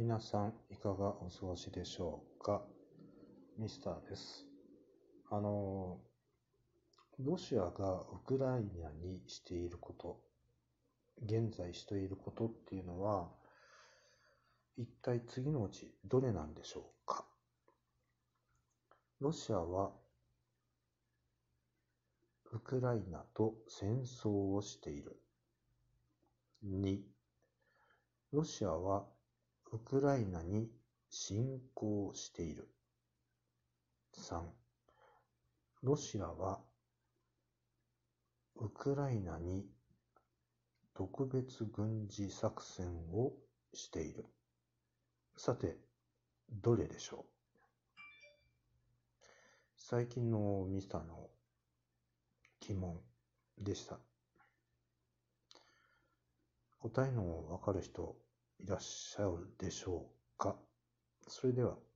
皆さん、いかがお過ごしでしょうか？ミスターです。あの、ロシアがウクライナにしていること、現在していることっていうのは、一体次のうちどれなんでしょうか？ロシアはウクライナと戦争をしている。2、ロシアはウクライナに侵攻している。3、ロシアはウクライナに特別軍事作戦をしている。さて、どれでしょう？最近のミスターの疑問でした。答えのわかる人いらっしゃるでしょうか。それでは。